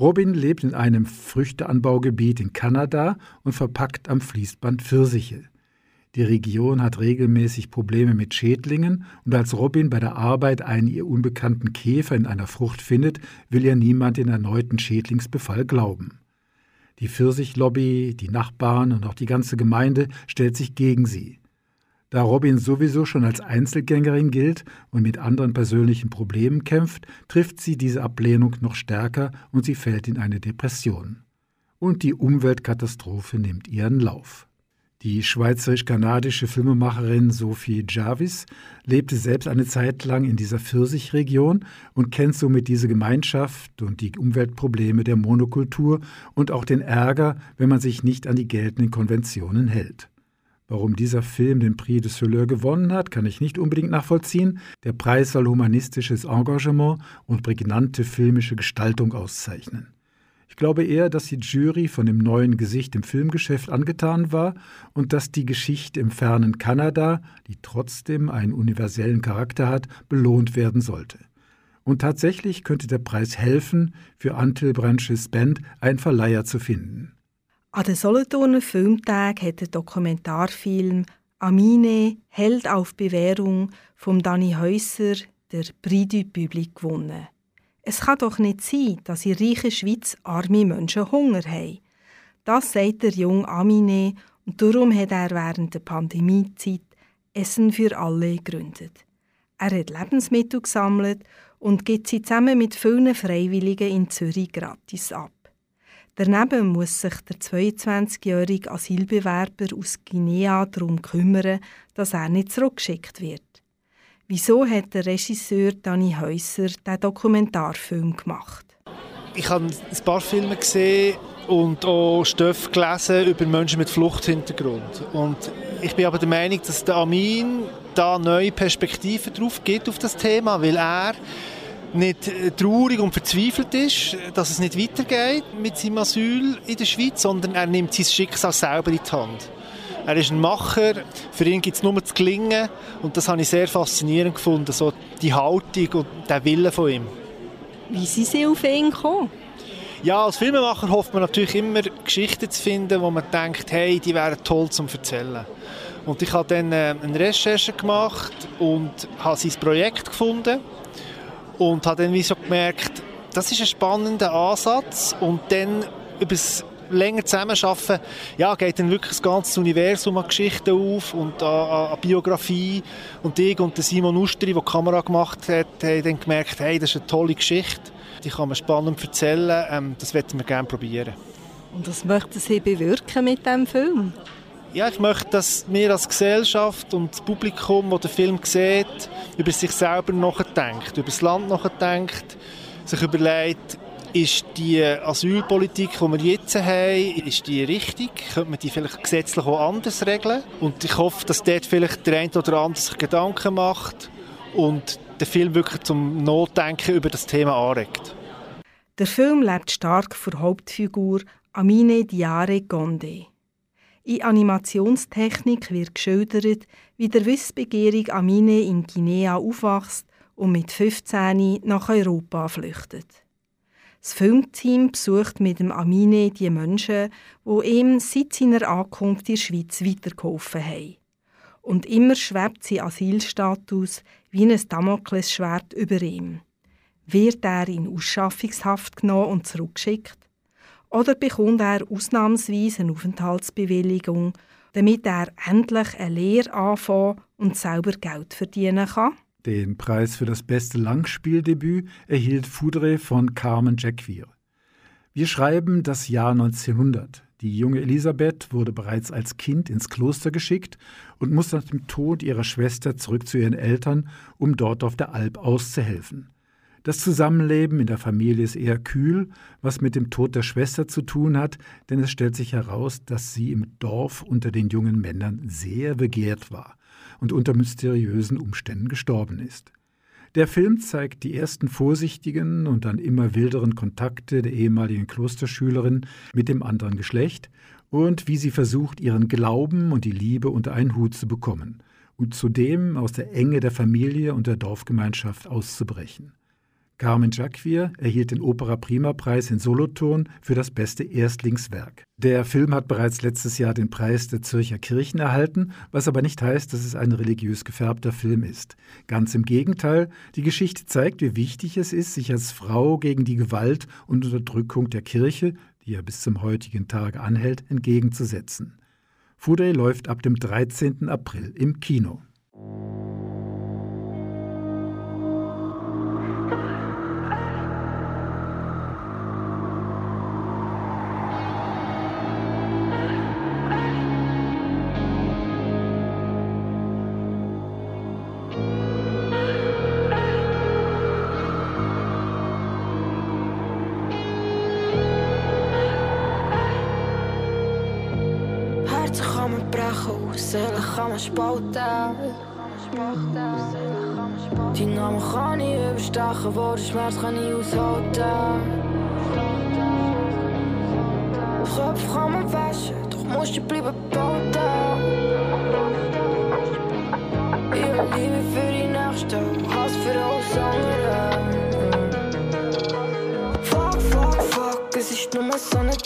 Robin lebt in einem Früchteanbaugebiet in Kanada und verpackt am Fließband Pfirsiche. Die Region hat regelmäßig Probleme mit Schädlingen und als Robin bei der Arbeit einen ihr unbekannten Käfer in einer Frucht findet, will ihr niemand den erneuten Schädlingsbefall glauben. Die Pfirsichlobby, die Nachbarn und auch die ganze Gemeinde stellt sich gegen sie. Da Robin sowieso schon als Einzelgängerin gilt und mit anderen persönlichen Problemen kämpft, trifft sie diese Ablehnung noch stärker und sie fällt in eine Depression. Und die Umweltkatastrophe nimmt ihren Lauf. Die schweizerisch-kanadische Filmemacherin Sophie Jarvis lebte selbst eine Zeit lang in dieser Pfirsichregion und kennt somit diese Gemeinschaft und die Umweltprobleme der Monokultur und auch den Ärger, wenn man sich nicht an die geltenden Konventionen hält. Warum dieser Film den Prix de Soleil gewonnen hat, kann ich nicht unbedingt nachvollziehen. Der Preis soll humanistisches Engagement und prägnante filmische Gestaltung auszeichnen. Ich glaube eher, dass die Jury von dem neuen Gesicht im Filmgeschäft angetan war und dass die Geschichte im fernen Kanada, die trotzdem einen universellen Charakter hat, belohnt werden sollte. Und tatsächlich könnte der Preis helfen, für Antil Branches Band einen Verleiher zu finden. An den Solothurner Filmtag hat der Dokumentarfilm Amine, Held auf Bewährung, vom Dani Häuser, der Prix du Public gewonnen. Es kann doch nicht sein, dass in reicher Schweiz arme Menschen Hunger haben. Das sagt der junge Amine und darum hat er während der Pandemiezeit Essen für alle gegründet. Er hat Lebensmittel gesammelt und gibt sie zusammen mit vielen Freiwilligen in Zürich gratis ab. Daneben muss sich der 22-jährige Asylbewerber aus Guinea darum kümmern, dass er nicht zurückgeschickt wird. Wieso hat der Regisseur Dani Häuser den Dokumentarfilm gemacht? Ich habe ein paar Filme gesehen und auch Stoffe gelesen über Menschen mit Fluchthintergrund. Und ich bin aber der Meinung, dass der Amin da neue Perspektiven drauf gibt auf das Thema, weil er nicht traurig und verzweifelt ist, dass es nicht weitergeht mit seinem Asyl in der Schweiz, sondern er nimmt sein Schicksal selber in die Hand. Er ist ein Macher, für ihn gibt es nur das Gelingen und das habe ich sehr faszinierend gefunden, so die Haltung und der Wille von ihm. Wie sind Sie auf ihn gekommen? Ja, als Filmemacher hofft man natürlich immer, Geschichten zu finden, wo man denkt, hey, die wären toll zum Erzählen. Und ich habe dann äh, eine Recherche gemacht und habe sein Projekt gefunden und habe dann wie so gemerkt, das ist ein spannender Ansatz und dann über das länger zusammenarbeiten, ja, geht dann wirklich das ganze Universum an Geschichten auf und an, an Biografie. Und ich und der Simon Ustri, der die Kamera gemacht hat, haben dann gemerkt, hey, das ist eine tolle Geschichte, die kann man spannend erzählen, ähm, das möchten wir gerne probieren. Und was möchten Sie bewirken mit diesem Film? Ja, ich möchte, dass wir als Gesellschaft und das Publikum, das den Film sieht, über sich selber nachdenkt, über das Land nachdenkt, sich überlegt, ist die Asylpolitik, die wir jetzt haben, ist die richtig? Könnte man die vielleicht gesetzlich auch anders regeln? Und ich hoffe, dass dort vielleicht der eine oder andere sich Gedanken macht und den Film wirklich zum Notdenken über das Thema anregt. Der Film lebt stark von Hauptfigur Amine Diare Gonde. In Animationstechnik wird geschildert, wie der wissbegierige Amine in Guinea aufwächst und mit 15 nach Europa flüchtet. Das Filmteam besucht mit dem Amine die Menschen, die ihm seit seiner Ankunft in die Schweiz weitergeholfen haben. Und immer schwebt sein Asylstatus wie ein Damoklesschwert über ihm. Wird er in Ausschaffungshaft genommen und zurückgeschickt? Oder bekommt er ausnahmsweise eine Aufenthaltsbewilligung, damit er endlich eine Lehre anfangen und selber Geld verdienen kann? Den Preis für das beste Langspieldebüt erhielt Foudre von Carmen Jacquier. Wir schreiben das Jahr 1900. Die junge Elisabeth wurde bereits als Kind ins Kloster geschickt und muss nach dem Tod ihrer Schwester zurück zu ihren Eltern, um dort auf der Alp auszuhelfen. Das Zusammenleben in der Familie ist eher kühl, was mit dem Tod der Schwester zu tun hat, denn es stellt sich heraus, dass sie im Dorf unter den jungen Männern sehr begehrt war und unter mysteriösen Umständen gestorben ist. Der Film zeigt die ersten vorsichtigen und dann immer wilderen Kontakte der ehemaligen Klosterschülerin mit dem anderen Geschlecht und wie sie versucht, ihren Glauben und die Liebe unter einen Hut zu bekommen und zudem aus der Enge der Familie und der Dorfgemeinschaft auszubrechen. Carmen Jacquier erhielt den Opera Prima Preis in Solothurn für das beste Erstlingswerk. Der Film hat bereits letztes Jahr den Preis der Zürcher Kirchen erhalten, was aber nicht heißt, dass es ein religiös gefärbter Film ist. Ganz im Gegenteil, die Geschichte zeigt, wie wichtig es ist, sich als Frau gegen die Gewalt und Unterdrückung der Kirche, die ja bis zum heutigen Tag anhält, entgegenzusetzen. Foodray läuft ab dem 13. April im Kino. Spalten. Die Namen kann ich überstechen, wo der Schmerz kann ich aushalten. Kopf kann man waschen, doch musst du bleiben behalten. Ihre Liebe für die Nächste, Hass für alles andere. Fuck, fuck, fuck, es ist nur so eine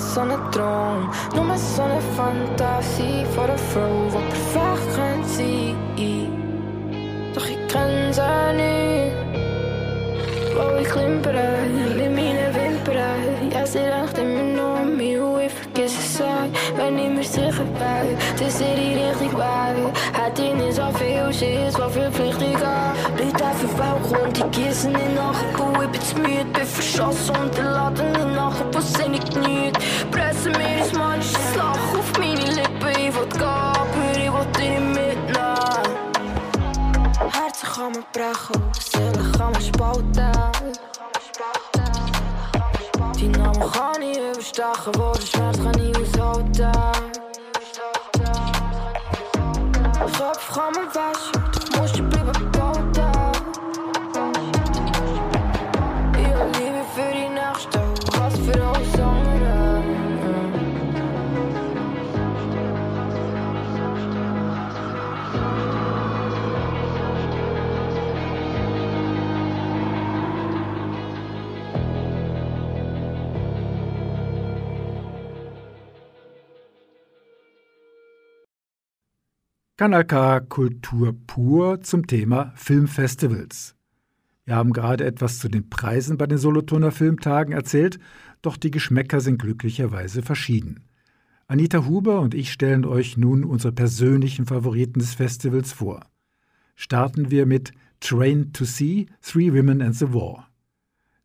so ein Traum, nur so eine Fantasie Frau, die perfekt könnte sein. Doch ich kenne sie nicht. Wo ich klimpere mit meinen Wimpern. Ja, sie denkt immer nur auch. Wenn ich mir sicher bin, dass sie die richtige Weg hat ich nicht so viel Schiss, was verpflichtiger. Leute auf den Balkon, die gießen nicht nachher, wo ich bin zu müde, bin verschossen und der Laden nicht nachher, wo sie nicht genügt. Pressen mir ein manisches Lachen auf meine Lippen, ich will gehen, aber ich will dich nicht mitnehmen. Herzen kann man brechen, Seelen kann man spalten. Die Namen kann ich überstechen, wo der Schmerz kann ich aushalten. Kopf kann man waschen, doch musst du Kanal K Kultur pur zum Thema Filmfestivals. Wir haben gerade etwas zu den Preisen bei den Solothurner Filmtagen erzählt, doch die Geschmäcker sind glücklicherweise verschieden. Anita Huber und ich stellen euch nun unsere persönlichen Favoriten des Festivals vor. Starten wir mit Train to See, Three Women and the War.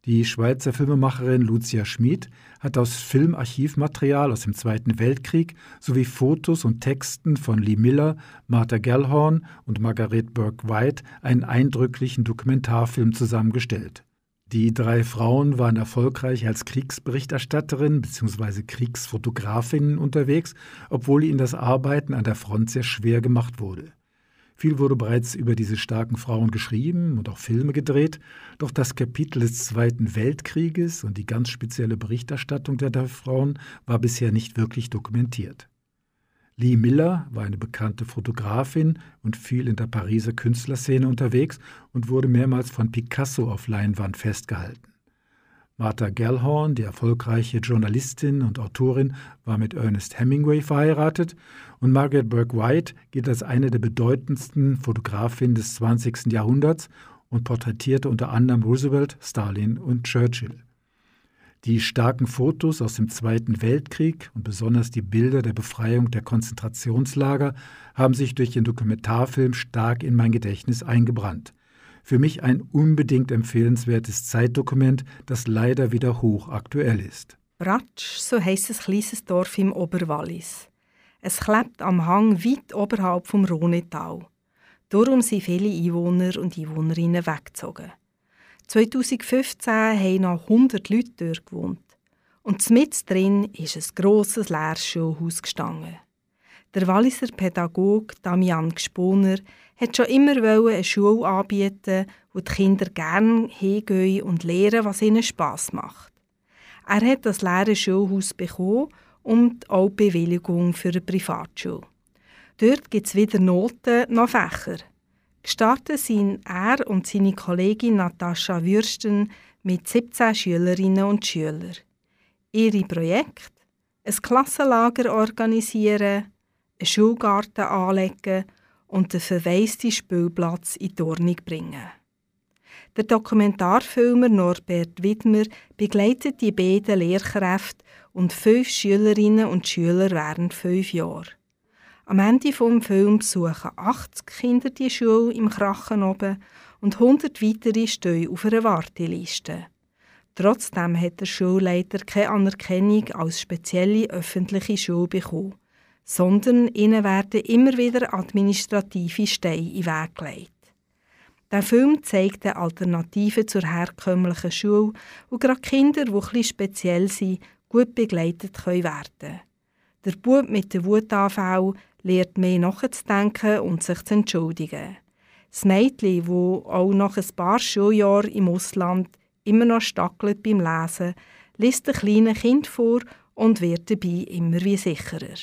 Die Schweizer Filmemacherin Lucia Schmid hat aus Filmarchivmaterial aus dem Zweiten Weltkrieg sowie Fotos und Texten von Lee Miller, Martha Gellhorn und Margaret Burke White einen eindrücklichen Dokumentarfilm zusammengestellt. Die drei Frauen waren erfolgreich als Kriegsberichterstatterinnen bzw. Kriegsfotografinnen unterwegs, obwohl ihnen das Arbeiten an der Front sehr schwer gemacht wurde. Viel wurde bereits über diese starken Frauen geschrieben und auch Filme gedreht, doch das Kapitel des Zweiten Weltkrieges und die ganz spezielle Berichterstattung der Frauen war bisher nicht wirklich dokumentiert. Lee Miller war eine bekannte Fotografin und viel in der Pariser Künstlerszene unterwegs und wurde mehrmals von Picasso auf Leinwand festgehalten. Martha Gellhorn, die erfolgreiche Journalistin und Autorin, war mit Ernest Hemingway verheiratet und Margaret Burke White gilt als eine der bedeutendsten Fotografinnen des 20. Jahrhunderts und porträtierte unter anderem Roosevelt, Stalin und Churchill. Die starken Fotos aus dem Zweiten Weltkrieg und besonders die Bilder der Befreiung der Konzentrationslager haben sich durch den Dokumentarfilm stark in mein Gedächtnis eingebrannt. Für mich ein unbedingt empfehlenswertes Zeitdokument, das leider wieder hochaktuell ist. Bratsch, so heisst ein kleines Dorf im Oberwallis. Es klebt am Hang weit oberhalb vom Rhonetal. Darum sind viele Einwohner und Einwohnerinnen weggezogen. 2015 haben noch 100 Leute dort gewohnt. Und mit drin ist ein grosses leeres gestanden. Der Walliser Pädagoge Damian Gsponer hat schon immer eine Schule anbieten, wo die Kinder gerne hingehen und lernen, was ihnen Spass macht. Er hat das leere Schulhaus bekommen und auch Bewilligung für eine Privatschule. Dort gibt es weder Noten noch Fächer. Gestartet sind er und seine Kollegin Natascha Würsten mit 17 Schülerinnen und Schülern. Ihre Projekte? Ein Klassenlager organisieren, einen Schulgarten anlegen und den verwaisten Spielplatz in die Ordnung bringen. Der Dokumentarfilmer Norbert Widmer begleitet die beiden Lehrkräfte und fünf Schülerinnen und Schüler während fünf Jahren. Am Ende des Films besuchen 80 Kinder die Schule im Krachen oben und 100 weitere stehen auf einer Warteliste. Trotzdem hat der Schulleiter keine Anerkennung als spezielle öffentliche Schule bekommen, sondern ihnen werden immer wieder administrative Steine in den Weg gelegt. Der Film zeigt eine Alternative zur herkömmlichen Schule, wo gerade Kinder, die etwas speziell sind, gut begleitet können werden Der Bub mit der Wutanfall lernt mehr nachzudenken und sich zu entschuldigen. Das Mädchen, das auch nach ein paar Schuljahren im Ausland immer noch stackelt beim Lesen, liest den kleinen Kind vor und wird dabei immer wie sicherer.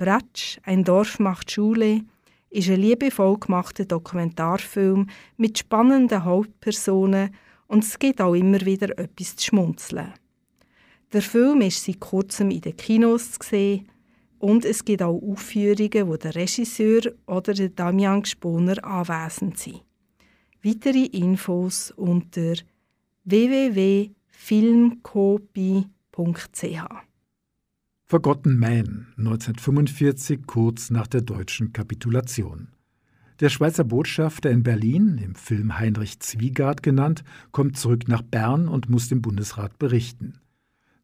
Bratsch, ein Dorf macht Schule, ist ein liebevoll gemachter Dokumentarfilm mit spannenden Hauptpersonen und es gibt auch immer wieder etwas zu schmunzeln. Der Film ist seit kurzem in den Kinos zu sehen und es gibt auch Aufführungen, wo der Regisseur oder der Damian Sponer anwesend sind. Weitere Infos unter www.filmcopy.ch Forgotten Man, 1945, kurz nach der deutschen Kapitulation. Der Schweizer Botschafter in Berlin, im Film Heinrich Zwiegard genannt, kommt zurück nach Bern und muss dem Bundesrat berichten.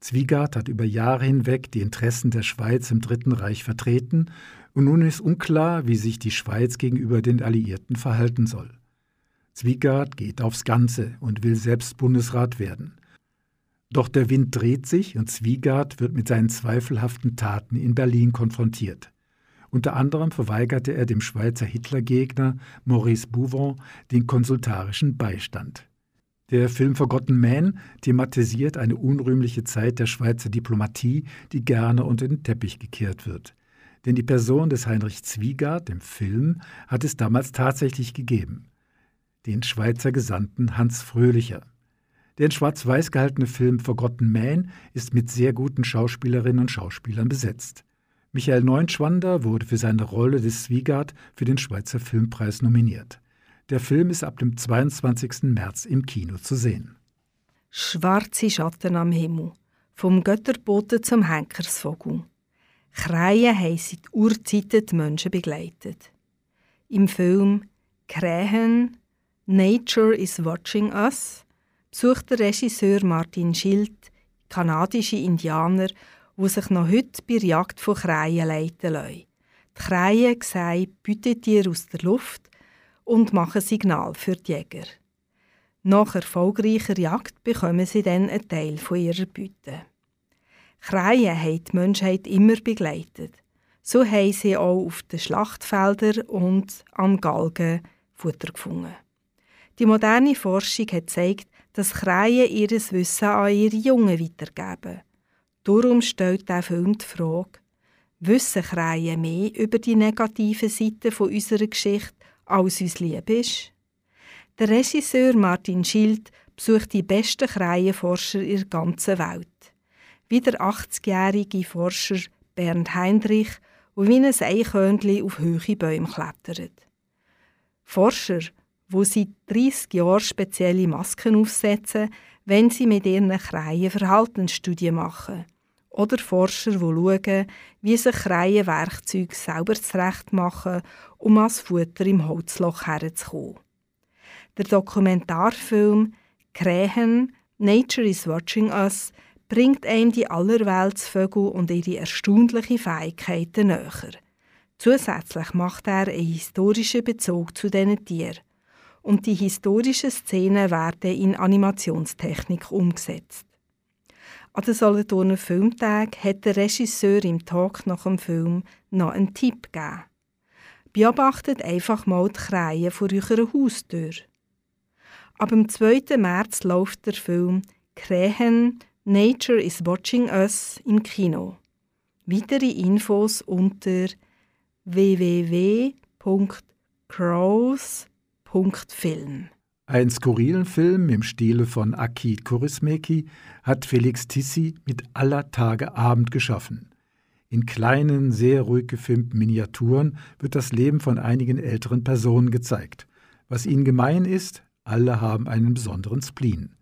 Zwiegard hat über Jahre hinweg die Interessen der Schweiz im Dritten Reich vertreten und nun ist unklar, wie sich die Schweiz gegenüber den Alliierten verhalten soll. Zwiegard geht aufs Ganze und will selbst Bundesrat werden. Doch der Wind dreht sich und Zwiegard wird mit seinen zweifelhaften Taten in Berlin konfrontiert. Unter anderem verweigerte er dem Schweizer Hitlergegner Maurice Bouvon den konsultarischen Beistand. Der Film Forgotten Man thematisiert eine unrühmliche Zeit der Schweizer Diplomatie, die gerne unter den Teppich gekehrt wird. Denn die Person des Heinrich Zwiegard im Film hat es damals tatsächlich gegeben. Den Schweizer Gesandten Hans Fröhlicher. Der in schwarz-weiß gehaltene Film Forgotten Man ist mit sehr guten Schauspielerinnen und Schauspielern besetzt. Michael Neunschwander wurde für seine Rolle des Zwiegard für den Schweizer Filmpreis nominiert. Der Film ist ab dem 22. März im Kino zu sehen. Schwarze Schatten am Himmel. Vom Götterboten zum Henkersvogel. Kreien haben seit Urzeiten die Menschen begleitet. Im Film Krähen Nature is Watching Us besucht der Regisseur Martin Schild kanadische Jäger die sich noch heute bei der Jagd von Kreien leiten lassen. Die Kreien sehen Beutetiere aus der Luft und machen Signal für die Jäger. Nach erfolgreicher Jagd bekommen sie dann einen Teil von ihrer Beute. Kreien haben die Menschheit immer begleitet. So haben sie auch auf den Schlachtfeldern und am Galgen Futter gefunden. Die moderne Forschung hat gezeigt, dass Kreien ihr Wissen an ihre Jungen weitergeben. Darum stellt der Film die Frage, wissen Kreien mehr über die negativen Seiten unserer Geschichte, als uns lieb ist? Der Regisseur Martin Schild besucht die besten Kreienforscher in der ganzen Welt. Wie der 80-jährige Forscher Bernd Heinrich, der wie ein Eichhörnchen auf hohe Bäume klettert. Forscher, die seit 30 Jahren spezielle Masken aufsetzen, wenn sie mit ihren Kreien Verhaltensstudien machen – oder Forscher, die schauen, wie sich Kreienwerkzeuge selber zurecht machen, um ans Futter im Holzloch herzukommen. Der Dokumentarfilm Krähen Nature is Watching Us bringt einem die Allerweltsvögel und ihre erstaunlichen Fähigkeiten näher. Zusätzlich macht er einen historischen Bezug zu diesen Tieren. Und die historischen Szenen werden in Animationstechnik umgesetzt. An den Solothurner Filmtag hat der Regisseur im Talk nach dem Film noch einen Tipp gegeben. Beobachtet einfach mal die Kreien vor eurer Haustür. Ab dem 2. März läuft der Film Krähen Nature is Watching Us im Kino. Weitere Infos unter www.crows.film. Ein skurrilen Film im Stile von Aki Kaurismäki hat Felix Tissi mit aller Tage Abend geschaffen. In kleinen, sehr ruhig gefilmten Miniaturen wird das Leben von einigen älteren Personen gezeigt. Was ihnen gemein ist, alle haben einen besonderen Spleen.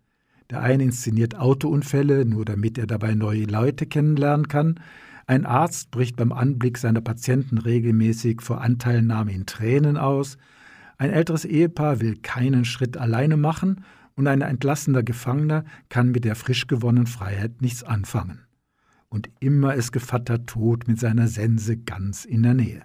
Der eine inszeniert Autounfälle, nur damit er dabei neue Leute kennenlernen kann. Ein Arzt bricht beim Anblick seiner Patienten regelmäßig vor Anteilnahme in Tränen aus. Ein älteres Ehepaar will keinen Schritt alleine machen und ein entlassener Gefangener kann mit der frisch gewonnenen Freiheit nichts anfangen. Und immer ist Gevatter Tod mit seiner Sense ganz in der Nähe.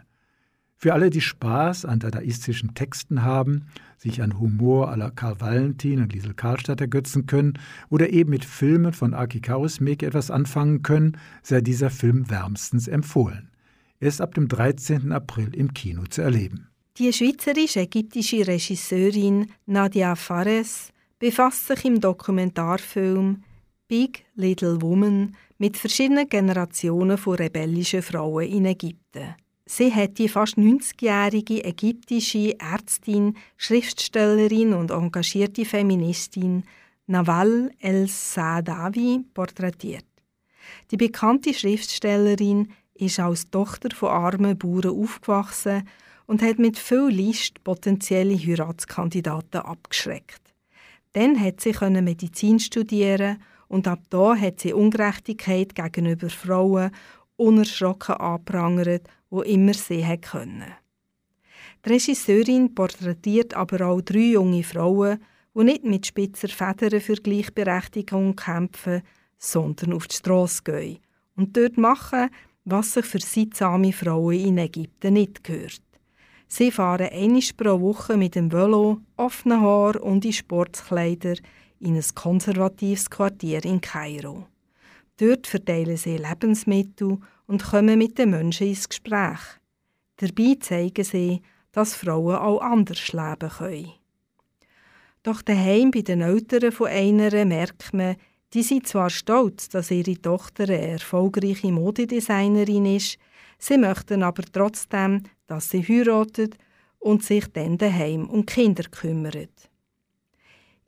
Für alle, die Spaß an dadaistischen Texten haben, sich an Humor la Karl Valentin und Liesel Karlstadt ergötzen können oder eben mit Filmen von Aki Kaurismäki etwas anfangen können, sei dieser Film wärmstens empfohlen. Er ist ab dem 13. April im Kino zu erleben. Die schweizerisch-ägyptische Regisseurin Nadia Fares befasst sich im Dokumentarfilm Big Little Woman mit verschiedenen Generationen von rebellischen Frauen in Ägypten. Sie hat die fast 90-jährige ägyptische Ärztin, Schriftstellerin und engagierte Feministin Nawal El-Saadawi porträtiert. Die bekannte Schriftstellerin ist als Tochter von armen Bauern aufgewachsen und hat mit viel List potenzielle Heiratskandidaten abgeschreckt. Dann hat sie Medizin studieren und ab da hat sie Ungerechtigkeit gegenüber Frauen unerschrocken anprangert, wo immer sie können. Die Regisseurin porträtiert aber auch drei junge Frauen, die nicht mit spitzer Federn für Gleichberechtigung kämpfen, sondern auf die Strasse gehen und dort machen, was sich für seinsame Frauen in Ägypten nicht gehört. Sie fahren einmal pro Woche mit dem Velo, offenen Haar und in Sportkleider in ein konservatives Quartier in Kairo. Dort verteilen sie Lebensmittel und kommen mit den Menschen ins Gespräch. Dabei zeigen sie, dass Frauen auch anders leben können. Doch daheim bei den Eltern von einer merkt man, die sind zwar stolz, dass ihre Tochter eine erfolgreiche Modedesignerin ist, sie möchten aber trotzdem, dass sie heiratet und sich dann daheim um Kinder kümmert.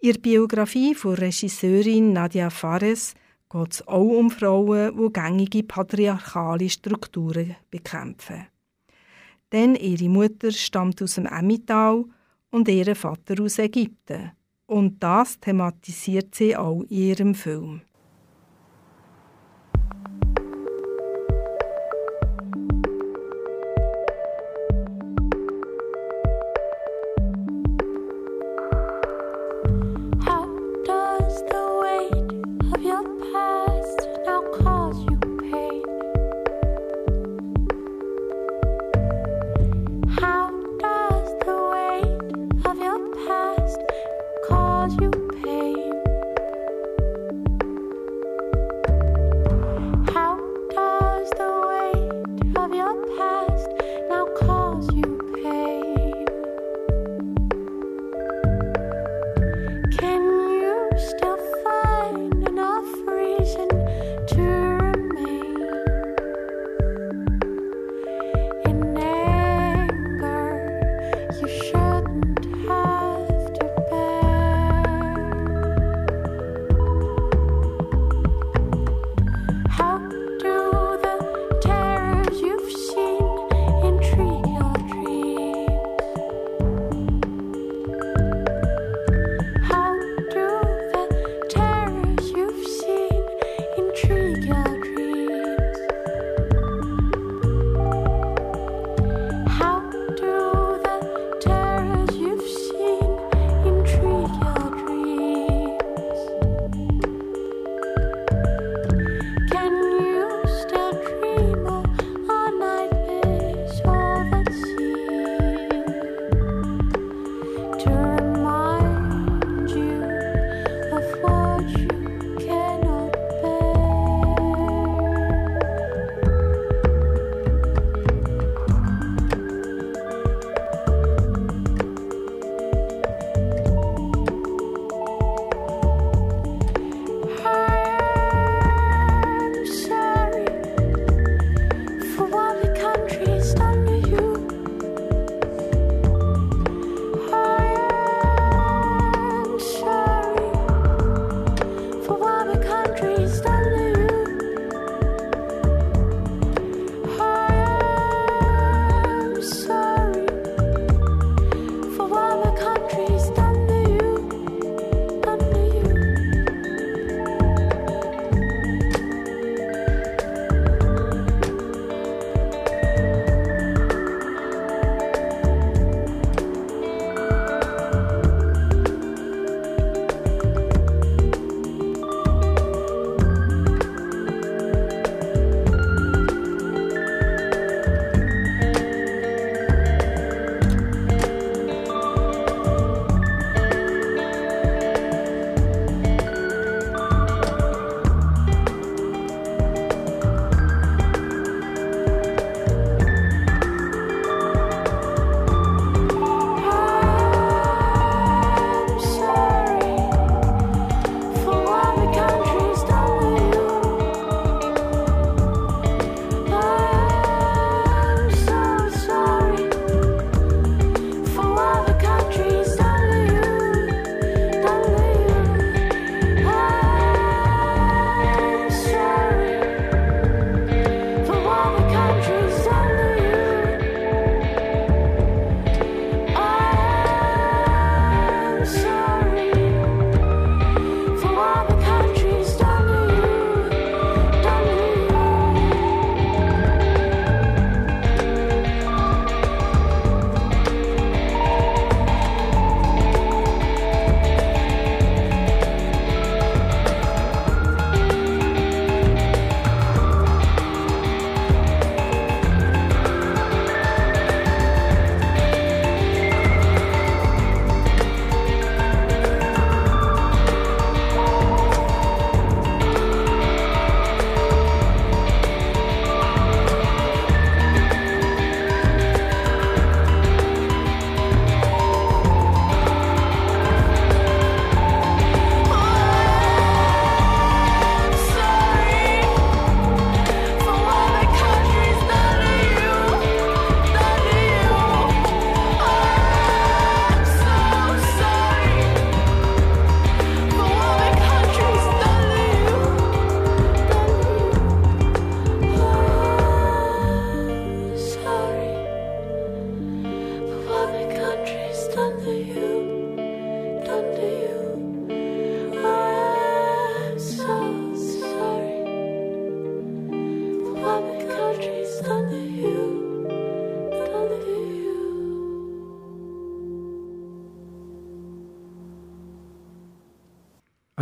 Ihre Biografie von Regisseurin Nadia Fares geht es auch um Frauen, die gängige patriarchale Strukturen bekämpfen. Denn ihre Mutter stammt aus dem Emmental und ihr Vater aus Ägypten. Und das thematisiert sie auch in ihrem Film.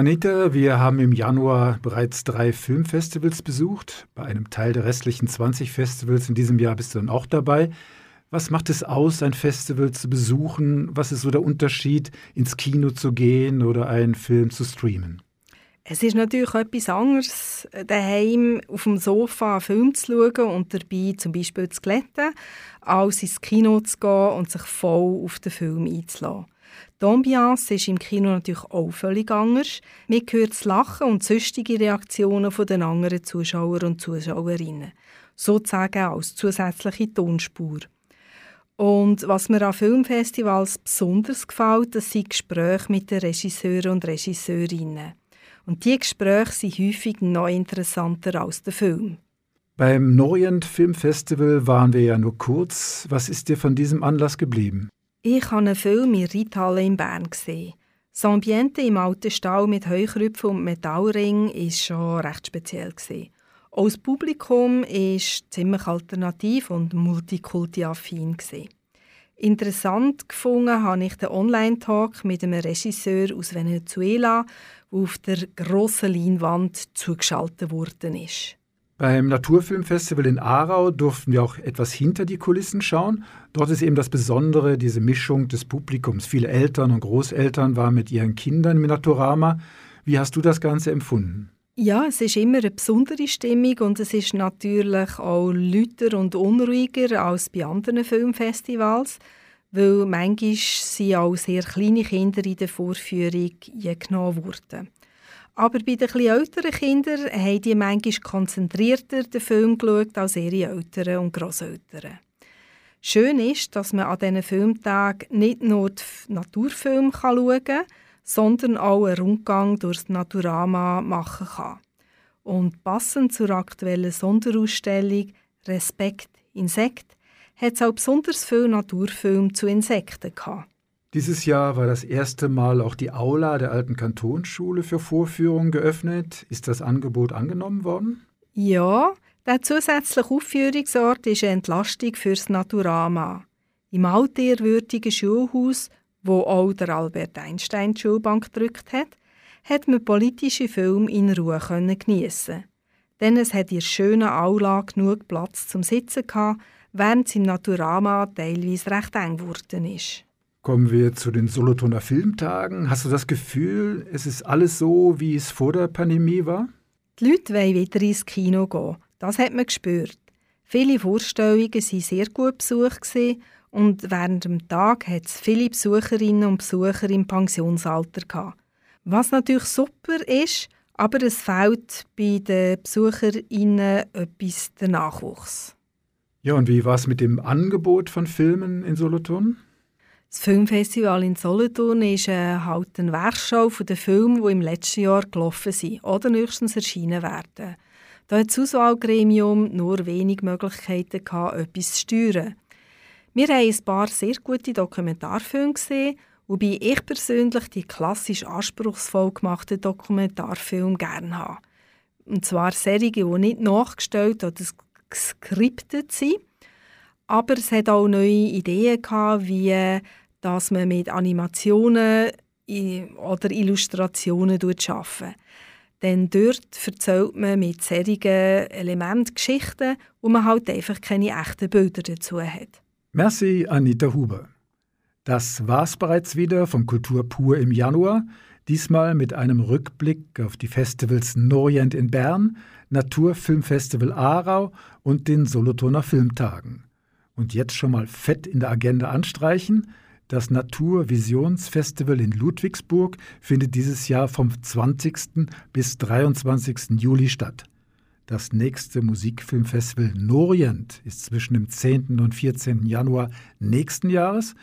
Anita, wir haben im Januar bereits drei Filmfestivals besucht. Bei einem Teil der restlichen 20 Festivals in diesem Jahr bist du dann auch dabei. Was macht es aus, ein Festival zu besuchen? Was ist so der Unterschied, ins Kino zu gehen oder einen Film zu streamen? Es ist natürlich etwas anderes, daheim auf dem Sofa einen Film zu schauen und dabei zum Beispiel zu glätten, als ins Kino zu gehen und sich voll auf den Film einzulassen. Die Ambiance ist im Kino natürlich auch völlig anders. Man hört das Lachen und sonstige Reaktionen den anderen Zuschauer und Zuschauerinnen. Sozusagen als zusätzliche Tonspur. Und was mir an Filmfestivals besonders gefällt, das sind Gespräche mit den Regisseuren und Regisseurinnen. Und diese Gespräche sind häufig noch interessanter als der Film. Beim Norient Filmfestival waren wir ja nur kurz. Was ist dir von diesem Anlass geblieben? Ich habe einen Film in Reithalle in Bern gesehen. Das Ambiente im alten Stall mit Heukrüpfen und Metallring war schon recht speziell. Auch das Publikum war ziemlich alternativ und multikulti-affin. Interessant gefunden habe ich den Online-Talk mit einem Regisseur aus Venezuela, der auf der grossen Leinwand zugeschaltet worden ist. Beim Naturfilmfestival in Aarau durften wir auch etwas hinter die Kulissen schauen. Dort ist eben das Besondere, diese Mischung des Publikums. Viele Eltern und Großeltern waren mit ihren Kindern im Naturama. Wie hast du das Ganze empfunden? Ja, es ist immer eine besondere Stimmung und es ist natürlich auch lauter und unruhiger als bei anderen Filmfestivals, weil manchmal sind auch sehr kleine Kinder in der Vorführung genommen wurden. Aber bei den etwas älteren Kindern haben die manchmal konzentrierter den Film geschaut als ihre Eltern und Großeltern. Schön ist, dass man an diesen Filmtagen nicht nur die Naturfilme schauen kann, sondern auch einen Rundgang durchs Naturama machen kann. Und passend zur aktuellen Sonderausstellung Respekt Insekt hat es auch besonders viele Naturfilme zu Insekten gehabt. Dieses Jahr war das erste Mal auch die Aula der alten Kantonsschule für Vorführungen geöffnet. Ist das Angebot angenommen worden? Ja, der zusätzliche Aufführungsort ist eine Entlastung fürs Naturama. Im altehrwürdigen Schulhaus, wo auch der Albert Einstein die Schulbank gedrückt hat, hat man politische Filme in Ruhe geniessen. Denn es hat in schönen Aula genug Platz zum Sitzen gehabt, während es im Naturama teilweise recht eng geworden ist. Kommen wir zu den Solothurner Filmtagen. Hast du das Gefühl, es ist alles so, wie es vor der Pandemie war? Die Leute wollen wieder ins Kino gehen. Das hat man gespürt. Viele Vorstellungen waren sehr gut besucht und während dem Tag hat es viele Besucherinnen und Besucher im Pensionsalter gehabt. Was natürlich super ist, aber es fehlt bei den Besucherinnen etwas der Nachwuchs. Ja, und wie war es mit dem Angebot von Filmen in Solothurn? Das Filmfestival in Solothurn ist äh, halt eine Werkschau von den Filmen, die im letzten Jahr gelaufen sind oder nächstens erschienen werden. Da hat das Auswahlgremium nur wenig Möglichkeiten gehabt, etwas zu steuern. Wir haben ein paar sehr gute Dokumentarfilme gesehen, wobei ich persönlich die klassisch anspruchsvoll gemachten Dokumentarfilme gerne habe. Und zwar Serien, die nicht nachgestellt oder geskriptet sind, aber es hat auch neue Ideen gehabt, wie dass man mit Animationen oder Illustrationen arbeitet. Denn dort erzählt man mit solchen Elementen Geschichten, wo man halt einfach keine echten Bilder dazu hat. Merci, Anita Huber. Das war's bereits wieder von Kultur pur im Januar. Diesmal mit einem Rückblick auf die Festivals Norient in Bern, Naturfilmfestival Aarau und den Solothurner Filmtagen. Und jetzt schon mal fett in der Agenda anstreichen. Das Naturvisionsfestival in Ludwigsburg findet dieses Jahr vom 20. bis 23. Juli statt. Das nächste Musikfilmfestival Norient ist zwischen dem 10. und 14. Januar nächsten Jahres.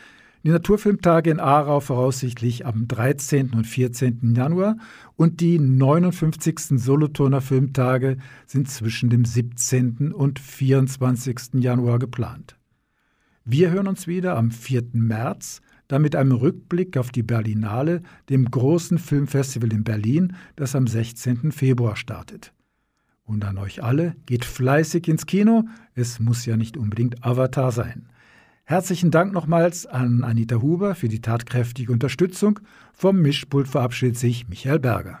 Die Naturfilmtage in Aarau voraussichtlich am 13. und 14. Januar und die 59. Solothurner Filmtage sind zwischen dem 17. und 24. Januar geplant. Wir hören uns wieder am 4. März, dann mit einem Rückblick auf die Berlinale, dem großen Filmfestival in Berlin, das am 16. Februar startet. Und an euch alle, geht fleißig ins Kino, es muss ja nicht unbedingt Avatar sein. Herzlichen Dank nochmals an Anita Huber für die tatkräftige Unterstützung. Vom Mischpult verabschiedet sich Michael Berger.